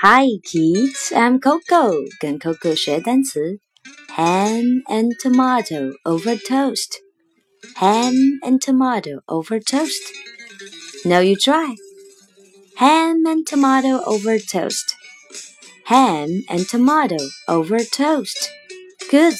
Hi kids, I'm Coco. 跟 Coco 学单词，ham and tomato over toast. Ham and tomato over toast. Now you try. Ham and tomato over toast. Ham and tomato over toast. Good.